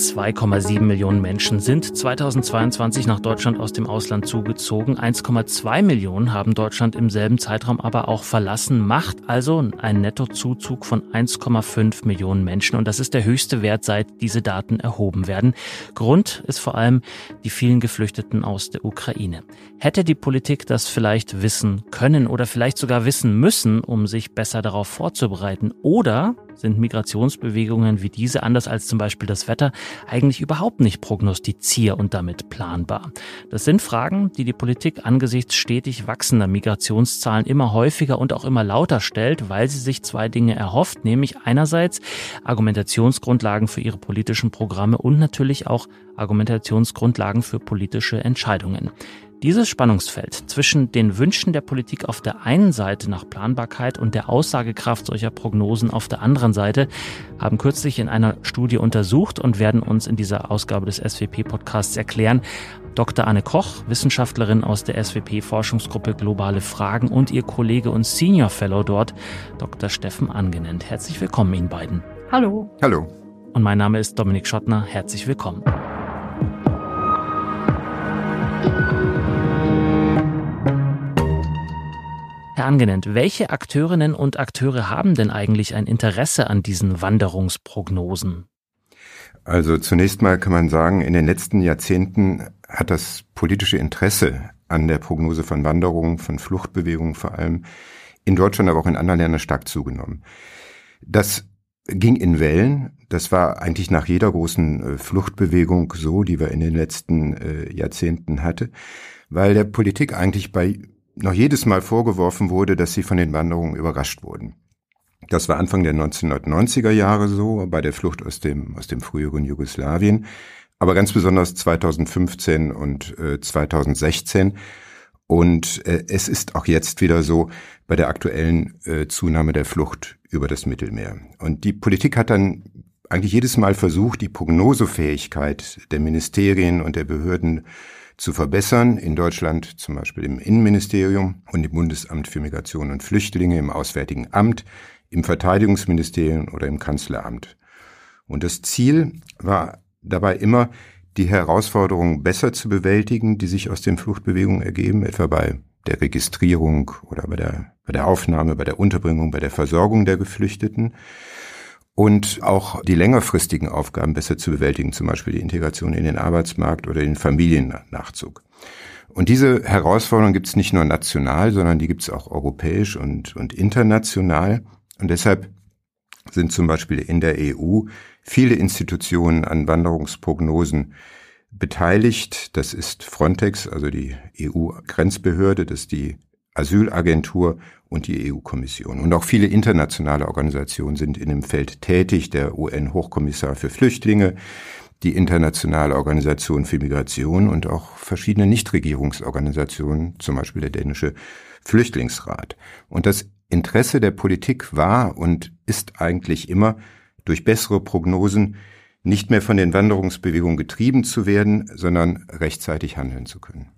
2,7 Millionen Menschen sind 2022 nach Deutschland aus dem Ausland zugezogen. 1,2 Millionen haben Deutschland im selben Zeitraum aber auch verlassen, macht also einen Nettozuzug von 1,5 Millionen Menschen. Und das ist der höchste Wert, seit diese Daten erhoben werden. Grund ist vor allem die vielen Geflüchteten aus der Ukraine. Hätte die Politik das vielleicht wissen können oder vielleicht sogar wissen müssen, um sich besser darauf vorzubereiten? Oder sind Migrationsbewegungen wie diese, anders als zum Beispiel das Wetter, eigentlich überhaupt nicht prognostizier- und damit planbar. Das sind Fragen, die die Politik angesichts stetig wachsender Migrationszahlen immer häufiger und auch immer lauter stellt, weil sie sich zwei Dinge erhofft, nämlich einerseits Argumentationsgrundlagen für ihre politischen Programme und natürlich auch Argumentationsgrundlagen für politische Entscheidungen. Dieses Spannungsfeld zwischen den Wünschen der Politik auf der einen Seite nach Planbarkeit und der Aussagekraft solcher Prognosen auf der anderen Seite haben kürzlich in einer Studie untersucht und werden uns in dieser Ausgabe des SWP-Podcasts erklären. Dr. Anne Koch, Wissenschaftlerin aus der SWP-Forschungsgruppe Globale Fragen und ihr Kollege und Senior Fellow dort, Dr. Steffen Angenent. Herzlich willkommen Ihnen beiden. Hallo. Hallo. Und mein Name ist Dominik Schottner. Herzlich willkommen. Herr Angenent, welche Akteurinnen und Akteure haben denn eigentlich ein Interesse an diesen Wanderungsprognosen? Also zunächst mal kann man sagen, in den letzten Jahrzehnten hat das politische Interesse an der Prognose von Wanderungen, von Fluchtbewegungen vor allem in Deutschland, aber auch in anderen Ländern stark zugenommen. Das ging in Wellen. Das war eigentlich nach jeder großen äh, Fluchtbewegung so, die wir in den letzten äh, Jahrzehnten hatte, weil der Politik eigentlich bei noch jedes Mal vorgeworfen wurde, dass sie von den Wanderungen überrascht wurden. Das war Anfang der 1990er Jahre so, bei der Flucht aus dem, aus dem früheren Jugoslawien, aber ganz besonders 2015 und äh, 2016. Und äh, es ist auch jetzt wieder so bei der aktuellen äh, Zunahme der Flucht über das Mittelmeer. Und die Politik hat dann eigentlich jedes Mal versucht, die Prognosefähigkeit der Ministerien und der Behörden zu verbessern. In Deutschland zum Beispiel im Innenministerium und im Bundesamt für Migration und Flüchtlinge, im Auswärtigen Amt, im Verteidigungsministerium oder im Kanzleramt. Und das Ziel war dabei immer, die Herausforderungen besser zu bewältigen, die sich aus den Fluchtbewegungen ergeben, etwa bei der Registrierung oder bei der, bei der Aufnahme, bei der Unterbringung, bei der Versorgung der Geflüchteten und auch die längerfristigen Aufgaben besser zu bewältigen, zum Beispiel die Integration in den Arbeitsmarkt oder den Familiennachzug. Und diese Herausforderung gibt es nicht nur national, sondern die gibt es auch europäisch und, und international. Und deshalb sind zum Beispiel in der EU viele Institutionen an Wanderungsprognosen beteiligt. Das ist Frontex, also die EU-Grenzbehörde, das ist die Asylagentur und die EU-Kommission. Und auch viele internationale Organisationen sind in dem Feld tätig, der UN-Hochkommissar für Flüchtlinge, die Internationale Organisation für Migration und auch verschiedene Nichtregierungsorganisationen, zum Beispiel der dänische Flüchtlingsrat. Und das Interesse der Politik war und ist eigentlich immer, durch bessere Prognosen nicht mehr von den Wanderungsbewegungen getrieben zu werden, sondern rechtzeitig handeln zu können.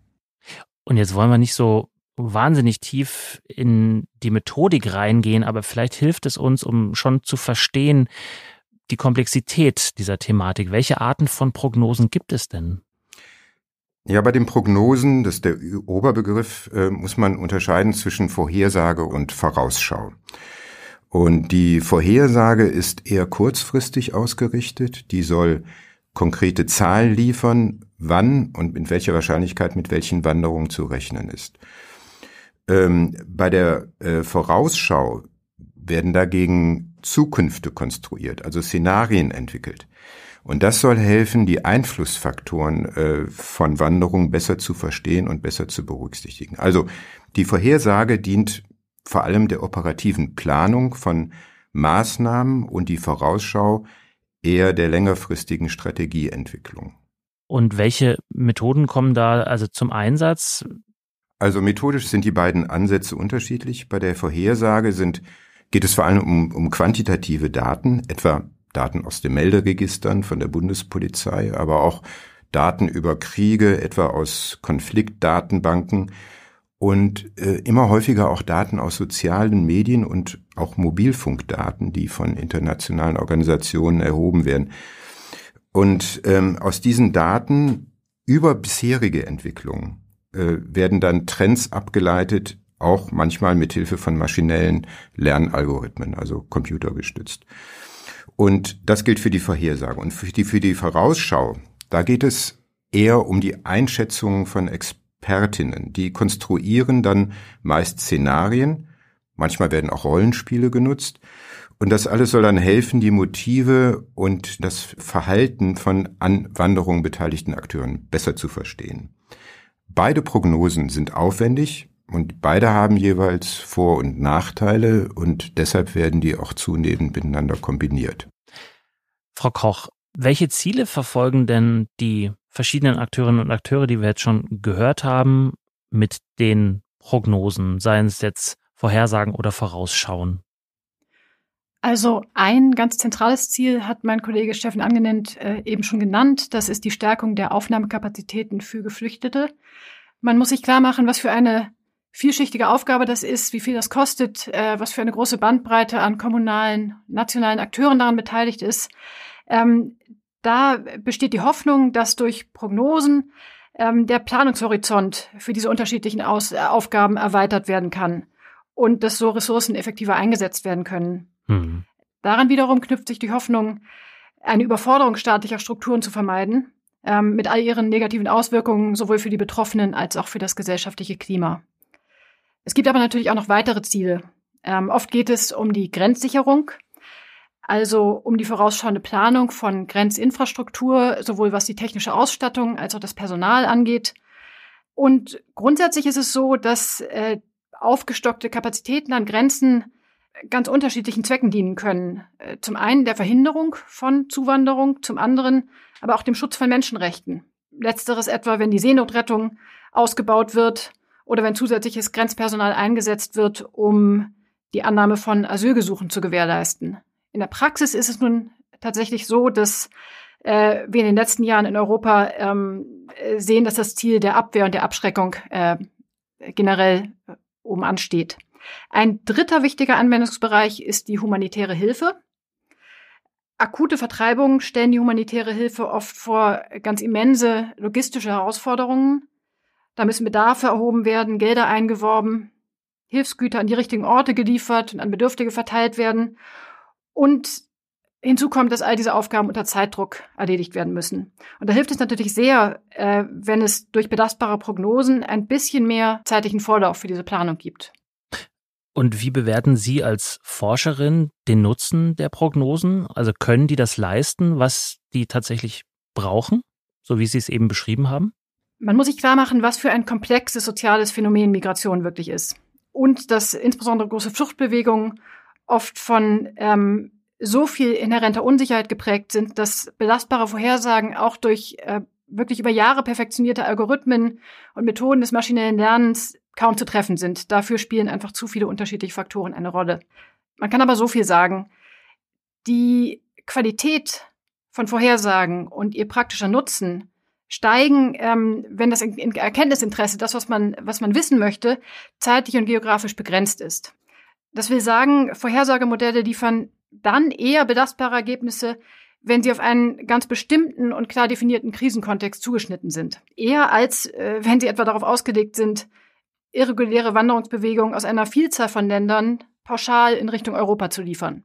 Und jetzt wollen wir nicht so wahnsinnig tief in die Methodik reingehen, aber vielleicht hilft es uns, um schon zu verstehen, die Komplexität dieser Thematik. Welche Arten von Prognosen gibt es denn? Ja, bei den Prognosen, das ist der Oberbegriff, äh, muss man unterscheiden zwischen Vorhersage und Vorausschau. Und die Vorhersage ist eher kurzfristig ausgerichtet. Die soll konkrete Zahlen liefern, wann und mit welcher Wahrscheinlichkeit mit welchen Wanderungen zu rechnen ist. Ähm, bei der äh, Vorausschau werden dagegen Zukünfte konstruiert, also Szenarien entwickelt. Und das soll helfen, die Einflussfaktoren äh, von Wanderungen besser zu verstehen und besser zu berücksichtigen. Also die Vorhersage dient vor allem der operativen Planung von Maßnahmen und die Vorausschau eher der längerfristigen Strategieentwicklung. Und welche Methoden kommen da also zum Einsatz? Also methodisch sind die beiden Ansätze unterschiedlich. Bei der Vorhersage sind, geht es vor allem um, um quantitative Daten, etwa Daten aus den Melderegistern von der Bundespolizei, aber auch Daten über Kriege, etwa aus Konfliktdatenbanken und äh, immer häufiger auch Daten aus sozialen Medien und auch Mobilfunkdaten, die von internationalen Organisationen erhoben werden. Und ähm, aus diesen Daten über bisherige Entwicklungen äh, werden dann Trends abgeleitet, auch manchmal mit Hilfe von maschinellen Lernalgorithmen, also computergestützt. Und das gilt für die Vorhersage. Und für die, für die Vorausschau, da geht es eher um die Einschätzung von Expertinnen. Die konstruieren dann meist Szenarien, manchmal werden auch Rollenspiele genutzt. Und das alles soll dann helfen, die Motive und das Verhalten von an Wanderungen beteiligten Akteuren besser zu verstehen. Beide Prognosen sind aufwendig und beide haben jeweils Vor- und Nachteile und deshalb werden die auch zunehmend miteinander kombiniert. Frau Koch, welche Ziele verfolgen denn die verschiedenen Akteurinnen und Akteure, die wir jetzt schon gehört haben, mit den Prognosen, seien es jetzt Vorhersagen oder Vorausschauen? Also ein ganz zentrales Ziel hat mein Kollege Steffen angenannt, äh, eben schon genannt. Das ist die Stärkung der Aufnahmekapazitäten für Geflüchtete. Man muss sich klar machen, was für eine vielschichtige Aufgabe das ist, wie viel das kostet, äh, was für eine große Bandbreite an kommunalen, nationalen Akteuren daran beteiligt ist. Ähm, da besteht die Hoffnung, dass durch Prognosen ähm, der Planungshorizont für diese unterschiedlichen Aus Aufgaben erweitert werden kann und dass so Ressourcen effektiver eingesetzt werden können. Mhm. Daran wiederum knüpft sich die Hoffnung, eine Überforderung staatlicher Strukturen zu vermeiden, ähm, mit all ihren negativen Auswirkungen sowohl für die Betroffenen als auch für das gesellschaftliche Klima. Es gibt aber natürlich auch noch weitere Ziele. Ähm, oft geht es um die Grenzsicherung, also um die vorausschauende Planung von Grenzinfrastruktur, sowohl was die technische Ausstattung als auch das Personal angeht. Und grundsätzlich ist es so, dass äh, aufgestockte Kapazitäten an Grenzen ganz unterschiedlichen Zwecken dienen können. Äh, zum einen der Verhinderung von Zuwanderung, zum anderen aber auch dem Schutz von Menschenrechten. Letzteres etwa, wenn die Seenotrettung ausgebaut wird oder wenn zusätzliches Grenzpersonal eingesetzt wird, um die Annahme von Asylgesuchen zu gewährleisten. In der Praxis ist es nun tatsächlich so, dass äh, wir in den letzten Jahren in Europa ähm, sehen, dass das Ziel der Abwehr und der Abschreckung äh, generell äh, oben ansteht. Ein dritter wichtiger Anwendungsbereich ist die humanitäre Hilfe. Akute Vertreibungen stellen die humanitäre Hilfe oft vor ganz immense logistische Herausforderungen. Da müssen Bedarfe erhoben werden, Gelder eingeworben, Hilfsgüter an die richtigen Orte geliefert und an Bedürftige verteilt werden. Und hinzu kommt, dass all diese Aufgaben unter Zeitdruck erledigt werden müssen. Und da hilft es natürlich sehr, äh, wenn es durch belastbare Prognosen ein bisschen mehr zeitlichen Vorlauf für diese Planung gibt. Und wie bewerten Sie als Forscherin den Nutzen der Prognosen? Also können die das leisten, was die tatsächlich brauchen, so wie Sie es eben beschrieben haben? Man muss sich klar machen, was für ein komplexes soziales Phänomen Migration wirklich ist. Und dass insbesondere große Fluchtbewegungen oft von ähm, so viel inhärenter Unsicherheit geprägt sind, dass belastbare Vorhersagen auch durch äh, wirklich über Jahre perfektionierte Algorithmen und Methoden des maschinellen Lernens kaum zu treffen sind. Dafür spielen einfach zu viele unterschiedliche Faktoren eine Rolle. Man kann aber so viel sagen. Die Qualität von Vorhersagen und ihr praktischer Nutzen steigen, ähm, wenn das Erkenntnisinteresse, das, was man, was man wissen möchte, zeitlich und geografisch begrenzt ist. Das will sagen, Vorhersagemodelle liefern dann eher belastbare Ergebnisse, wenn sie auf einen ganz bestimmten und klar definierten Krisenkontext zugeschnitten sind. Eher als äh, wenn sie etwa darauf ausgelegt sind, irreguläre Wanderungsbewegungen aus einer Vielzahl von Ländern pauschal in Richtung Europa zu liefern.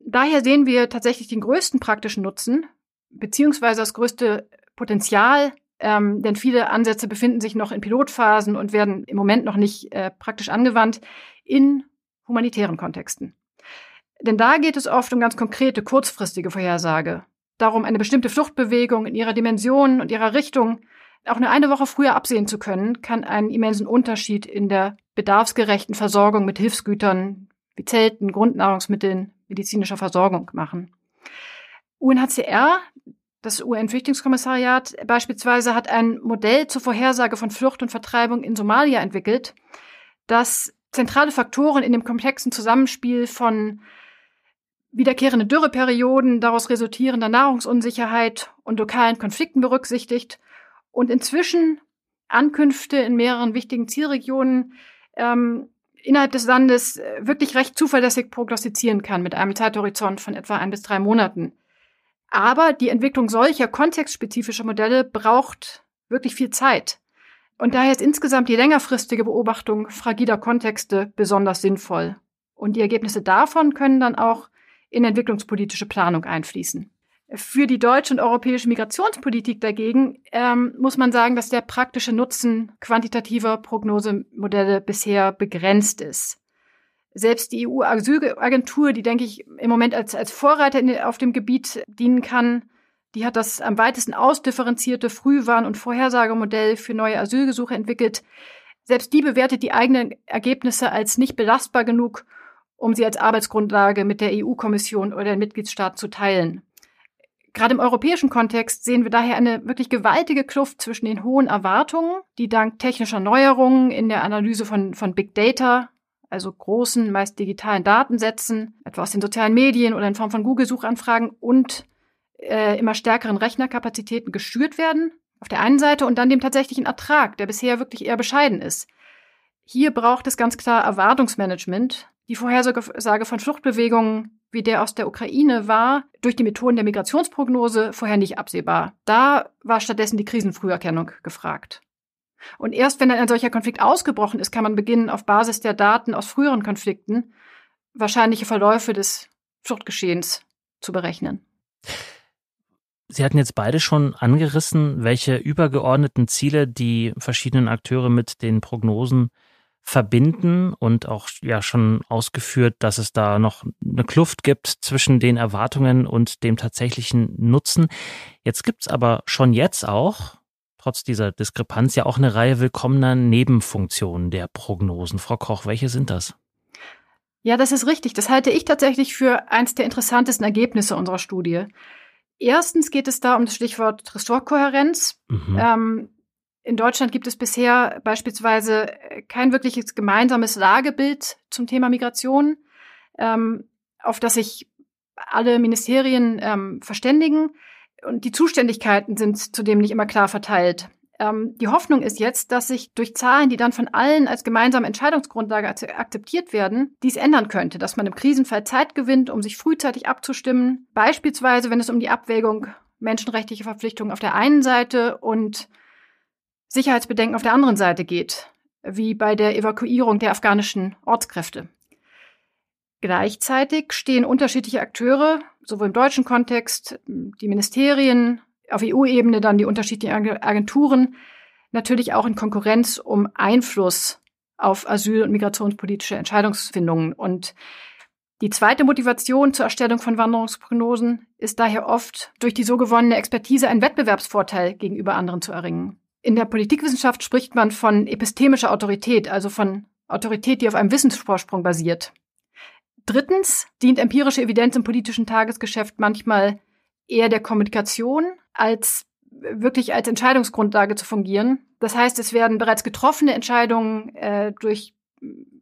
Daher sehen wir tatsächlich den größten praktischen Nutzen, beziehungsweise das größte Potenzial, ähm, denn viele Ansätze befinden sich noch in Pilotphasen und werden im Moment noch nicht äh, praktisch angewandt, in humanitären Kontexten. Denn da geht es oft um ganz konkrete, kurzfristige Vorhersage. Darum, eine bestimmte Fluchtbewegung in ihrer Dimension und ihrer Richtung auch nur eine Woche früher absehen zu können, kann einen immensen Unterschied in der bedarfsgerechten Versorgung mit Hilfsgütern wie Zelten, Grundnahrungsmitteln, medizinischer Versorgung machen. UNHCR, das UN-Flüchtlingskommissariat beispielsweise, hat ein Modell zur Vorhersage von Flucht und Vertreibung in Somalia entwickelt, das zentrale Faktoren in dem komplexen Zusammenspiel von wiederkehrende Dürreperioden, daraus resultierender Nahrungsunsicherheit und lokalen Konflikten berücksichtigt und inzwischen Ankünfte in mehreren wichtigen Zielregionen ähm, innerhalb des Landes äh, wirklich recht zuverlässig prognostizieren kann mit einem Zeithorizont von etwa ein bis drei Monaten. Aber die Entwicklung solcher kontextspezifischer Modelle braucht wirklich viel Zeit. Und daher ist insgesamt die längerfristige Beobachtung fragiler Kontexte besonders sinnvoll. Und die Ergebnisse davon können dann auch in entwicklungspolitische Planung einfließen. Für die deutsche und europäische Migrationspolitik dagegen ähm, muss man sagen, dass der praktische Nutzen quantitativer Prognosemodelle bisher begrenzt ist selbst die EU-Asylagentur, die, denke ich, im Moment als, als Vorreiter in, auf dem Gebiet dienen kann, die hat das am weitesten ausdifferenzierte Frühwarn- und Vorhersagemodell für neue Asylgesuche entwickelt. Selbst die bewertet die eigenen Ergebnisse als nicht belastbar genug, um sie als Arbeitsgrundlage mit der EU-Kommission oder den Mitgliedstaaten zu teilen. Gerade im europäischen Kontext sehen wir daher eine wirklich gewaltige Kluft zwischen den hohen Erwartungen, die dank technischer Neuerungen in der Analyse von, von Big Data also großen, meist digitalen Datensätzen, etwa aus den sozialen Medien oder in Form von Google-Suchanfragen und äh, immer stärkeren Rechnerkapazitäten geschürt werden, auf der einen Seite, und dann dem tatsächlichen Ertrag, der bisher wirklich eher bescheiden ist. Hier braucht es ganz klar Erwartungsmanagement. Die Vorhersage von Fluchtbewegungen wie der aus der Ukraine war durch die Methoden der Migrationsprognose vorher nicht absehbar. Da war stattdessen die Krisenfrüherkennung gefragt. Und erst wenn dann ein solcher Konflikt ausgebrochen ist, kann man beginnen, auf Basis der Daten aus früheren Konflikten wahrscheinliche Verläufe des Fluchtgeschehens zu berechnen. Sie hatten jetzt beide schon angerissen, welche übergeordneten Ziele die verschiedenen Akteure mit den Prognosen verbinden und auch ja schon ausgeführt, dass es da noch eine Kluft gibt zwischen den Erwartungen und dem tatsächlichen Nutzen. Jetzt gibt's aber schon jetzt auch trotz dieser Diskrepanz ja auch eine Reihe willkommener Nebenfunktionen der Prognosen. Frau Koch, welche sind das? Ja, das ist richtig. Das halte ich tatsächlich für eins der interessantesten Ergebnisse unserer Studie. Erstens geht es da um das Stichwort Ressortkohärenz. Mhm. Ähm, in Deutschland gibt es bisher beispielsweise kein wirkliches gemeinsames Lagebild zum Thema Migration, ähm, auf das sich alle Ministerien ähm, verständigen und die Zuständigkeiten sind zudem nicht immer klar verteilt. Ähm, die Hoffnung ist jetzt, dass sich durch Zahlen, die dann von allen als gemeinsame Entscheidungsgrundlage akzeptiert werden, dies ändern könnte, dass man im Krisenfall Zeit gewinnt, um sich frühzeitig abzustimmen, beispielsweise wenn es um die Abwägung menschenrechtlicher Verpflichtungen auf der einen Seite und Sicherheitsbedenken auf der anderen Seite geht, wie bei der Evakuierung der afghanischen Ortskräfte. Gleichzeitig stehen unterschiedliche Akteure, sowohl im deutschen Kontext, die Ministerien, auf EU-Ebene dann die unterschiedlichen Agenturen, natürlich auch in Konkurrenz um Einfluss auf asyl- und migrationspolitische Entscheidungsfindungen. Und die zweite Motivation zur Erstellung von Wanderungsprognosen ist daher oft, durch die so gewonnene Expertise einen Wettbewerbsvorteil gegenüber anderen zu erringen. In der Politikwissenschaft spricht man von epistemischer Autorität, also von Autorität, die auf einem Wissensvorsprung basiert. Drittens dient empirische Evidenz im politischen Tagesgeschäft manchmal eher der Kommunikation als wirklich als Entscheidungsgrundlage zu fungieren. Das heißt, es werden bereits getroffene Entscheidungen äh, durch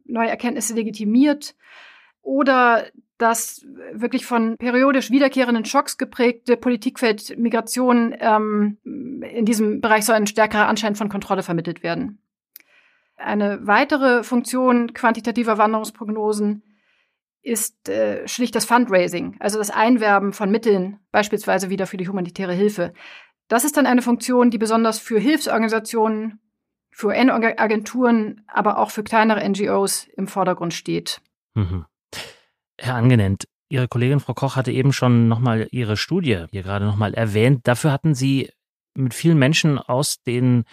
neue Erkenntnisse legitimiert oder das wirklich von periodisch wiederkehrenden Schocks geprägte Politikfeld Migration ähm, in diesem Bereich soll ein stärkerer Anschein von Kontrolle vermittelt werden. Eine weitere Funktion quantitativer Wanderungsprognosen ist äh, schlicht das Fundraising, also das Einwerben von Mitteln, beispielsweise wieder für die humanitäre Hilfe. Das ist dann eine Funktion, die besonders für Hilfsorganisationen, für UN-Agenturen, aber auch für kleinere NGOs im Vordergrund steht. Mhm. Herr Angenent, Ihre Kollegin Frau Koch hatte eben schon nochmal Ihre Studie hier gerade nochmal erwähnt. Dafür hatten Sie mit vielen Menschen aus den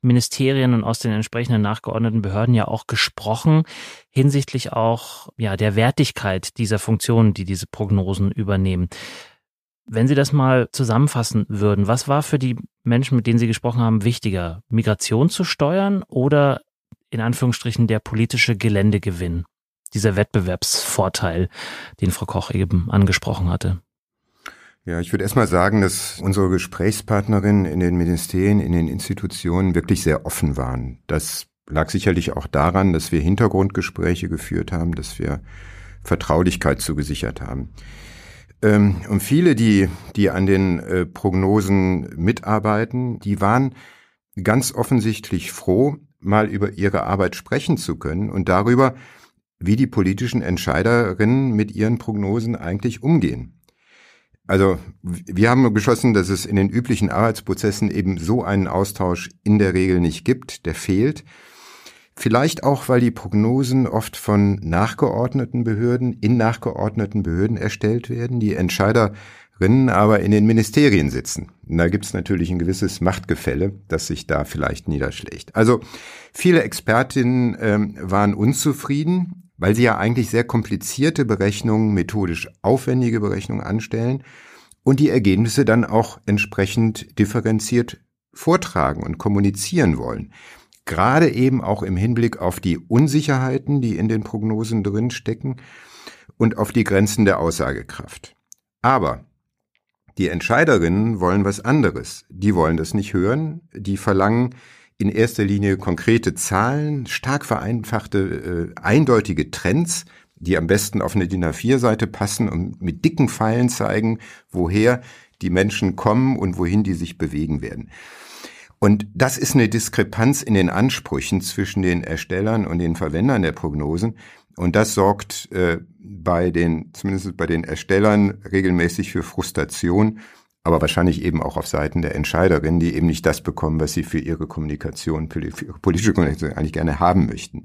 Ministerien und aus den entsprechenden nachgeordneten Behörden ja auch gesprochen, hinsichtlich auch ja der Wertigkeit dieser Funktionen, die diese Prognosen übernehmen. Wenn Sie das mal zusammenfassen würden, was war für die Menschen, mit denen Sie gesprochen haben, wichtiger, Migration zu steuern oder in Anführungsstrichen der politische Geländegewinn, dieser Wettbewerbsvorteil, den Frau Koch eben angesprochen hatte? Ja, ich würde erstmal sagen, dass unsere Gesprächspartnerinnen in den Ministerien, in den Institutionen wirklich sehr offen waren. Das lag sicherlich auch daran, dass wir Hintergrundgespräche geführt haben, dass wir Vertraulichkeit zugesichert haben. Ähm, und viele, die, die an den äh, Prognosen mitarbeiten, die waren ganz offensichtlich froh, mal über ihre Arbeit sprechen zu können und darüber, wie die politischen Entscheiderinnen mit ihren Prognosen eigentlich umgehen. Also wir haben beschlossen, dass es in den üblichen Arbeitsprozessen eben so einen Austausch in der Regel nicht gibt, der fehlt. Vielleicht auch, weil die Prognosen oft von nachgeordneten Behörden in nachgeordneten Behörden erstellt werden, die Entscheiderinnen aber in den Ministerien sitzen. Und da gibt es natürlich ein gewisses Machtgefälle, das sich da vielleicht niederschlägt. Also viele Expertinnen ähm, waren unzufrieden, weil sie ja eigentlich sehr komplizierte Berechnungen, methodisch aufwendige Berechnungen anstellen und die Ergebnisse dann auch entsprechend differenziert vortragen und kommunizieren wollen gerade eben auch im Hinblick auf die Unsicherheiten, die in den Prognosen drin stecken und auf die Grenzen der Aussagekraft. Aber die Entscheiderinnen wollen was anderes. Die wollen das nicht hören. Die verlangen in erster Linie konkrete Zahlen, stark vereinfachte, äh, eindeutige Trends, die am besten auf eine DIN A4-Seite passen und mit dicken Pfeilen zeigen, woher die Menschen kommen und wohin die sich bewegen werden. Und das ist eine Diskrepanz in den Ansprüchen zwischen den Erstellern und den Verwendern der Prognosen. Und das sorgt äh, bei den, zumindest bei den Erstellern, regelmäßig für Frustration, aber wahrscheinlich eben auch auf Seiten der Entscheiderinnen, die eben nicht das bekommen, was sie für ihre Kommunikation, für ihre politische Kommunikation eigentlich gerne haben möchten.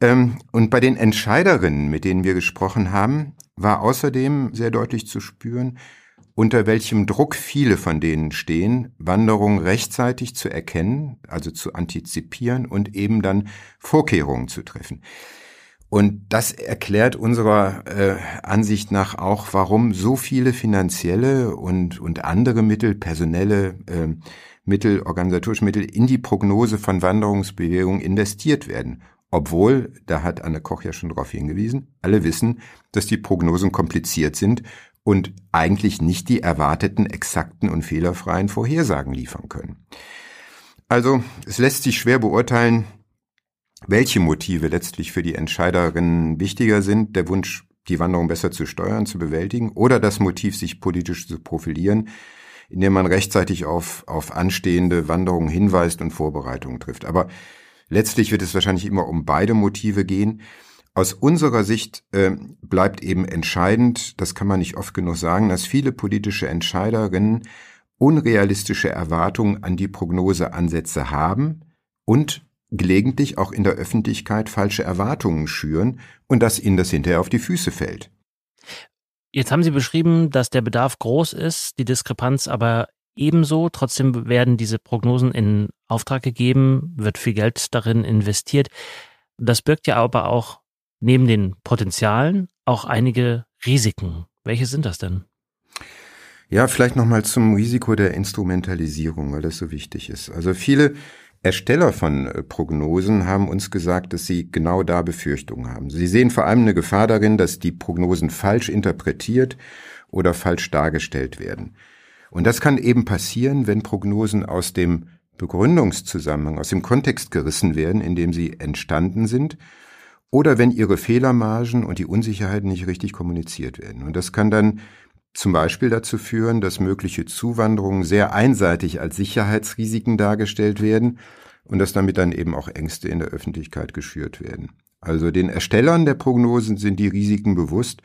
Ähm, und bei den Entscheiderinnen, mit denen wir gesprochen haben, war außerdem sehr deutlich zu spüren, unter welchem Druck viele von denen stehen, Wanderungen rechtzeitig zu erkennen, also zu antizipieren und eben dann Vorkehrungen zu treffen. Und das erklärt unserer äh, Ansicht nach auch, warum so viele finanzielle und, und andere Mittel, personelle äh, Mittel, organisatorische Mittel in die Prognose von Wanderungsbewegungen investiert werden. Obwohl, da hat Anne Koch ja schon darauf hingewiesen, alle wissen, dass die Prognosen kompliziert sind und eigentlich nicht die erwarteten exakten und fehlerfreien Vorhersagen liefern können. Also es lässt sich schwer beurteilen, welche Motive letztlich für die Entscheiderinnen wichtiger sind, der Wunsch, die Wanderung besser zu steuern, zu bewältigen, oder das Motiv, sich politisch zu profilieren, indem man rechtzeitig auf, auf anstehende Wanderungen hinweist und Vorbereitungen trifft. Aber letztlich wird es wahrscheinlich immer um beide Motive gehen. Aus unserer Sicht äh, bleibt eben entscheidend, das kann man nicht oft genug sagen, dass viele politische Entscheiderinnen unrealistische Erwartungen an die Prognoseansätze haben und gelegentlich auch in der Öffentlichkeit falsche Erwartungen schüren und dass ihnen das hinterher auf die Füße fällt. Jetzt haben Sie beschrieben, dass der Bedarf groß ist, die Diskrepanz aber ebenso. Trotzdem werden diese Prognosen in Auftrag gegeben, wird viel Geld darin investiert. Das birgt ja aber auch neben den Potenzialen auch einige Risiken. Welche sind das denn? Ja, vielleicht nochmal zum Risiko der Instrumentalisierung, weil das so wichtig ist. Also viele Ersteller von äh, Prognosen haben uns gesagt, dass sie genau da Befürchtungen haben. Sie sehen vor allem eine Gefahr darin, dass die Prognosen falsch interpretiert oder falsch dargestellt werden. Und das kann eben passieren, wenn Prognosen aus dem Begründungszusammenhang, aus dem Kontext gerissen werden, in dem sie entstanden sind oder wenn ihre Fehlermargen und die Unsicherheiten nicht richtig kommuniziert werden. Und das kann dann zum Beispiel dazu führen, dass mögliche Zuwanderungen sehr einseitig als Sicherheitsrisiken dargestellt werden und dass damit dann eben auch Ängste in der Öffentlichkeit geschürt werden. Also den Erstellern der Prognosen sind die Risiken bewusst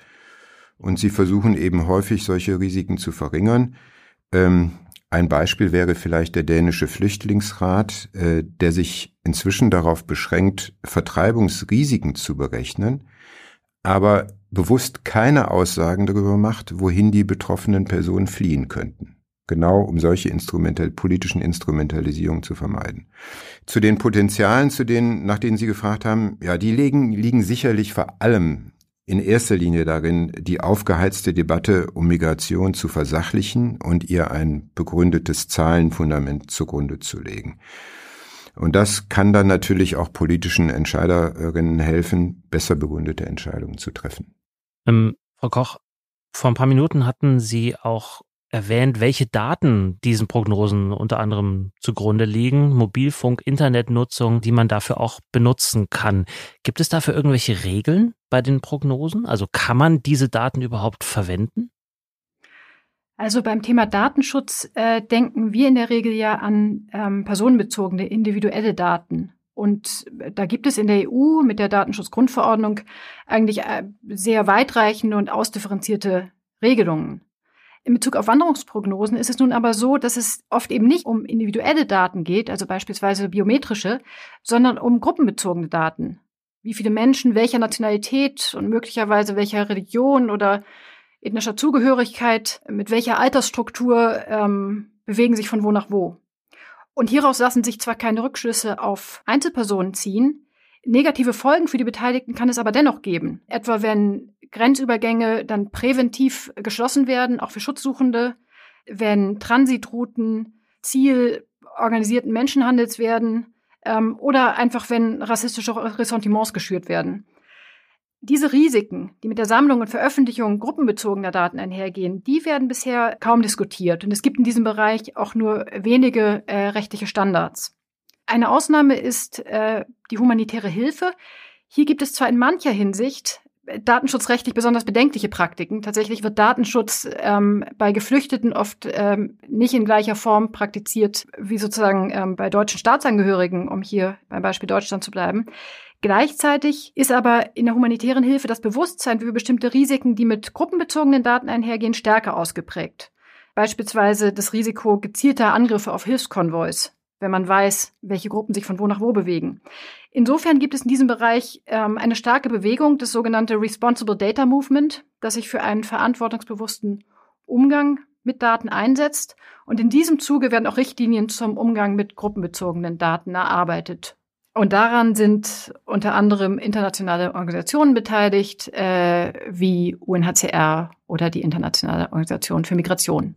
und sie versuchen eben häufig solche Risiken zu verringern. Ähm, ein Beispiel wäre vielleicht der dänische Flüchtlingsrat, äh, der sich inzwischen darauf beschränkt, Vertreibungsrisiken zu berechnen, aber bewusst keine Aussagen darüber macht, wohin die betroffenen Personen fliehen könnten. Genau um solche Instrumental politischen Instrumentalisierungen zu vermeiden. Zu den Potenzialen, zu denen, nach denen Sie gefragt haben, ja, die liegen, liegen sicherlich vor allem in erster Linie darin, die aufgeheizte Debatte um Migration zu versachlichen und ihr ein begründetes Zahlenfundament zugrunde zu legen. Und das kann dann natürlich auch politischen Entscheiderinnen helfen, besser begründete Entscheidungen zu treffen. Ähm, Frau Koch, vor ein paar Minuten hatten Sie auch erwähnt, welche Daten diesen Prognosen unter anderem zugrunde liegen, Mobilfunk, Internetnutzung, die man dafür auch benutzen kann. Gibt es dafür irgendwelche Regeln bei den Prognosen? Also kann man diese Daten überhaupt verwenden? Also beim Thema Datenschutz äh, denken wir in der Regel ja an ähm, personenbezogene individuelle Daten. Und da gibt es in der EU mit der Datenschutzgrundverordnung eigentlich äh, sehr weitreichende und ausdifferenzierte Regelungen. In Bezug auf Wanderungsprognosen ist es nun aber so, dass es oft eben nicht um individuelle Daten geht, also beispielsweise biometrische, sondern um gruppenbezogene Daten. Wie viele Menschen welcher Nationalität und möglicherweise welcher Religion oder ethnischer Zugehörigkeit, mit welcher Altersstruktur ähm, bewegen sich von wo nach wo. Und hieraus lassen sich zwar keine Rückschlüsse auf Einzelpersonen ziehen, negative Folgen für die Beteiligten kann es aber dennoch geben. Etwa wenn Grenzübergänge dann präventiv geschlossen werden, auch für Schutzsuchende, wenn Transitrouten Ziel organisierten Menschenhandels werden ähm, oder einfach wenn rassistische Ressentiments geschürt werden. Diese Risiken, die mit der Sammlung und Veröffentlichung gruppenbezogener Daten einhergehen, die werden bisher kaum diskutiert. Und es gibt in diesem Bereich auch nur wenige äh, rechtliche Standards. Eine Ausnahme ist äh, die humanitäre Hilfe. Hier gibt es zwar in mancher Hinsicht datenschutzrechtlich besonders bedenkliche Praktiken. Tatsächlich wird Datenschutz ähm, bei Geflüchteten oft ähm, nicht in gleicher Form praktiziert wie sozusagen ähm, bei deutschen Staatsangehörigen, um hier beim Beispiel Deutschland zu bleiben. Gleichzeitig ist aber in der humanitären Hilfe das Bewusstsein für bestimmte Risiken, die mit gruppenbezogenen Daten einhergehen, stärker ausgeprägt. Beispielsweise das Risiko gezielter Angriffe auf Hilfskonvois, wenn man weiß, welche Gruppen sich von wo nach wo bewegen. Insofern gibt es in diesem Bereich ähm, eine starke Bewegung, das sogenannte Responsible Data Movement, das sich für einen verantwortungsbewussten Umgang mit Daten einsetzt. Und in diesem Zuge werden auch Richtlinien zum Umgang mit gruppenbezogenen Daten erarbeitet. Und daran sind unter anderem internationale Organisationen beteiligt, äh, wie UNHCR oder die Internationale Organisation für Migration.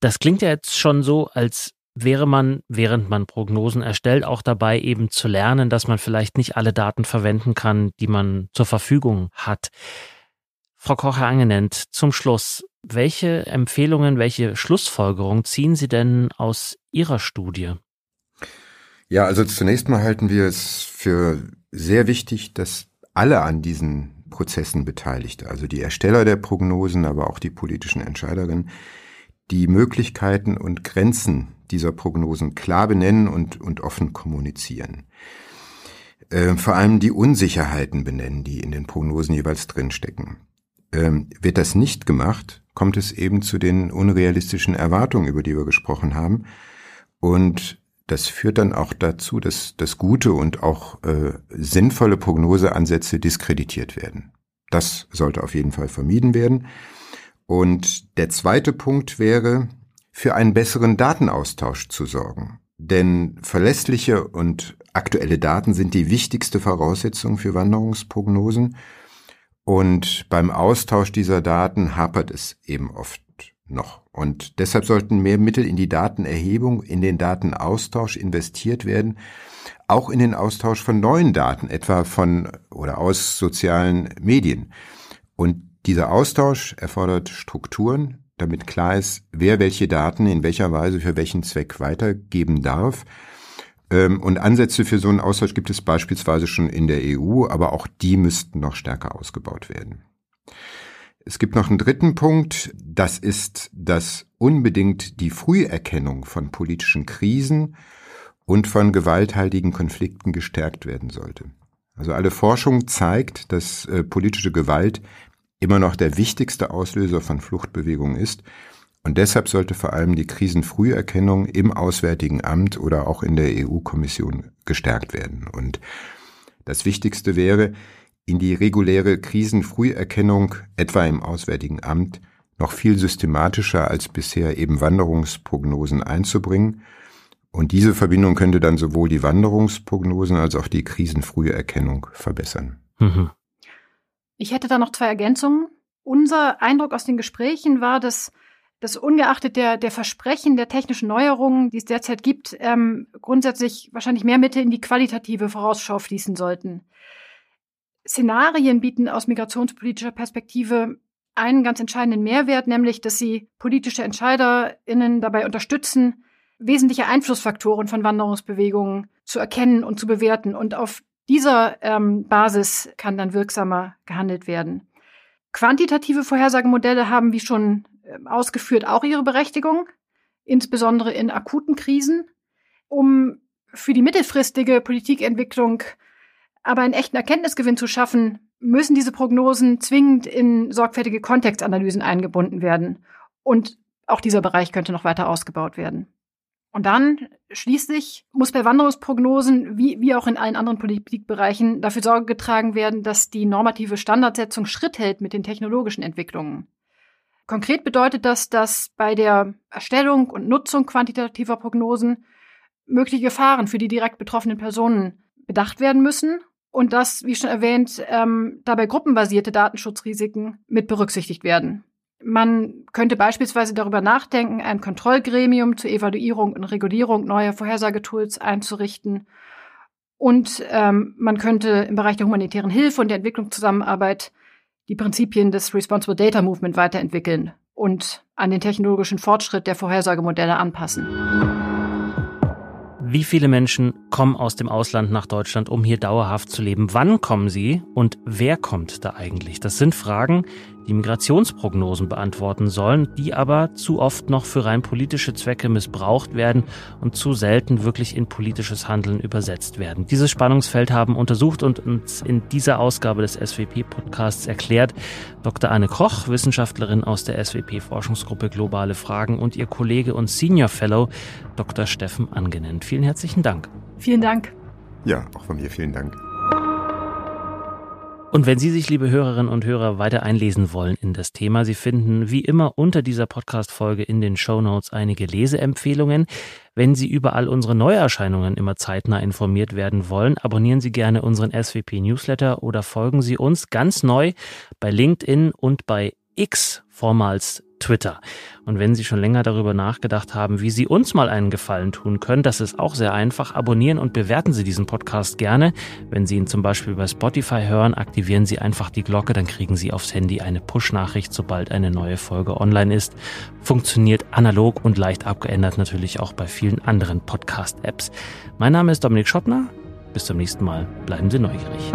Das klingt ja jetzt schon so, als wäre man, während man Prognosen erstellt, auch dabei eben zu lernen, dass man vielleicht nicht alle Daten verwenden kann, die man zur Verfügung hat. Frau Kocher-Angenent, zum Schluss, welche Empfehlungen, welche Schlussfolgerungen ziehen Sie denn aus Ihrer Studie? Ja, also zunächst mal halten wir es für sehr wichtig, dass alle an diesen Prozessen Beteiligte, also die Ersteller der Prognosen, aber auch die politischen Entscheiderinnen, die Möglichkeiten und Grenzen dieser Prognosen klar benennen und, und offen kommunizieren. Äh, vor allem die Unsicherheiten benennen, die in den Prognosen jeweils drinstecken. Ähm, wird das nicht gemacht, kommt es eben zu den unrealistischen Erwartungen, über die wir gesprochen haben. Und das führt dann auch dazu, dass, dass gute und auch äh, sinnvolle Prognoseansätze diskreditiert werden. Das sollte auf jeden Fall vermieden werden. Und der zweite Punkt wäre, für einen besseren Datenaustausch zu sorgen. Denn verlässliche und aktuelle Daten sind die wichtigste Voraussetzung für Wanderungsprognosen. Und beim Austausch dieser Daten hapert es eben oft noch. Und deshalb sollten mehr Mittel in die Datenerhebung, in den Datenaustausch investiert werden, auch in den Austausch von neuen Daten, etwa von oder aus sozialen Medien. Und dieser Austausch erfordert Strukturen, damit klar ist, wer welche Daten in welcher Weise für welchen Zweck weitergeben darf. Ähm, und Ansätze für so einen Austausch gibt es beispielsweise schon in der EU, aber auch die müssten noch stärker ausgebaut werden. Es gibt noch einen dritten Punkt, das ist, dass unbedingt die Früherkennung von politischen Krisen und von gewalthaltigen Konflikten gestärkt werden sollte. Also alle Forschung zeigt, dass äh, politische Gewalt immer noch der wichtigste Auslöser von Fluchtbewegungen ist. Und deshalb sollte vor allem die Krisenfrüherkennung im Auswärtigen Amt oder auch in der EU-Kommission gestärkt werden. Und das Wichtigste wäre, in die reguläre Krisenfrüherkennung, etwa im Auswärtigen Amt, noch viel systematischer als bisher eben Wanderungsprognosen einzubringen. Und diese Verbindung könnte dann sowohl die Wanderungsprognosen als auch die Krisenfrüherkennung verbessern. Mhm. Ich hätte da noch zwei Ergänzungen. Unser Eindruck aus den Gesprächen war, dass dass ungeachtet der, der Versprechen der technischen Neuerungen, die es derzeit gibt, ähm, grundsätzlich wahrscheinlich mehr Mittel in die qualitative Vorausschau fließen sollten. Szenarien bieten aus migrationspolitischer Perspektive einen ganz entscheidenden Mehrwert, nämlich, dass sie politische EntscheiderInnen dabei unterstützen, wesentliche Einflussfaktoren von Wanderungsbewegungen zu erkennen und zu bewerten und auf dieser ähm, Basis kann dann wirksamer gehandelt werden. Quantitative Vorhersagemodelle haben, wie schon äh, ausgeführt, auch ihre Berechtigung, insbesondere in akuten Krisen. Um für die mittelfristige Politikentwicklung aber einen echten Erkenntnisgewinn zu schaffen, müssen diese Prognosen zwingend in sorgfältige Kontextanalysen eingebunden werden. Und auch dieser Bereich könnte noch weiter ausgebaut werden. Und dann schließlich muss bei Wanderungsprognosen, wie, wie auch in allen anderen Politikbereichen, dafür Sorge getragen werden, dass die normative Standardsetzung Schritt hält mit den technologischen Entwicklungen. Konkret bedeutet das, dass bei der Erstellung und Nutzung quantitativer Prognosen mögliche Gefahren für die direkt betroffenen Personen bedacht werden müssen und dass, wie schon erwähnt, ähm, dabei gruppenbasierte Datenschutzrisiken mit berücksichtigt werden. Man könnte beispielsweise darüber nachdenken, ein Kontrollgremium zur Evaluierung und Regulierung neuer Vorhersagetools einzurichten. Und ähm, man könnte im Bereich der humanitären Hilfe und der Entwicklungszusammenarbeit die Prinzipien des Responsible Data Movement weiterentwickeln und an den technologischen Fortschritt der Vorhersagemodelle anpassen. Wie viele Menschen kommen aus dem Ausland nach Deutschland, um hier dauerhaft zu leben? Wann kommen sie und wer kommt da eigentlich? Das sind Fragen, die Migrationsprognosen beantworten sollen, die aber zu oft noch für rein politische Zwecke missbraucht werden und zu selten wirklich in politisches Handeln übersetzt werden. Dieses Spannungsfeld haben untersucht und uns in dieser Ausgabe des SWP-Podcasts erklärt Dr. Anne Koch, Wissenschaftlerin aus der SWP-Forschungsgruppe Globale Fragen und ihr Kollege und Senior Fellow Dr. Steffen Angenent. Vielen herzlichen Dank. Vielen Dank. Ja, auch von mir vielen Dank. Und wenn Sie sich, liebe Hörerinnen und Hörer, weiter einlesen wollen in das Thema, Sie finden wie immer unter dieser Podcast-Folge in den Show Notes einige Leseempfehlungen. Wenn Sie über all unsere Neuerscheinungen immer zeitnah informiert werden wollen, abonnieren Sie gerne unseren SWP Newsletter oder folgen Sie uns ganz neu bei LinkedIn und bei X, vormals Twitter. Und wenn Sie schon länger darüber nachgedacht haben, wie Sie uns mal einen Gefallen tun können, das ist auch sehr einfach. Abonnieren und bewerten Sie diesen Podcast gerne. Wenn Sie ihn zum Beispiel bei Spotify hören, aktivieren Sie einfach die Glocke, dann kriegen Sie aufs Handy eine Push-Nachricht, sobald eine neue Folge online ist. Funktioniert analog und leicht abgeändert natürlich auch bei vielen anderen Podcast-Apps. Mein Name ist Dominik Schottner. Bis zum nächsten Mal. Bleiben Sie neugierig.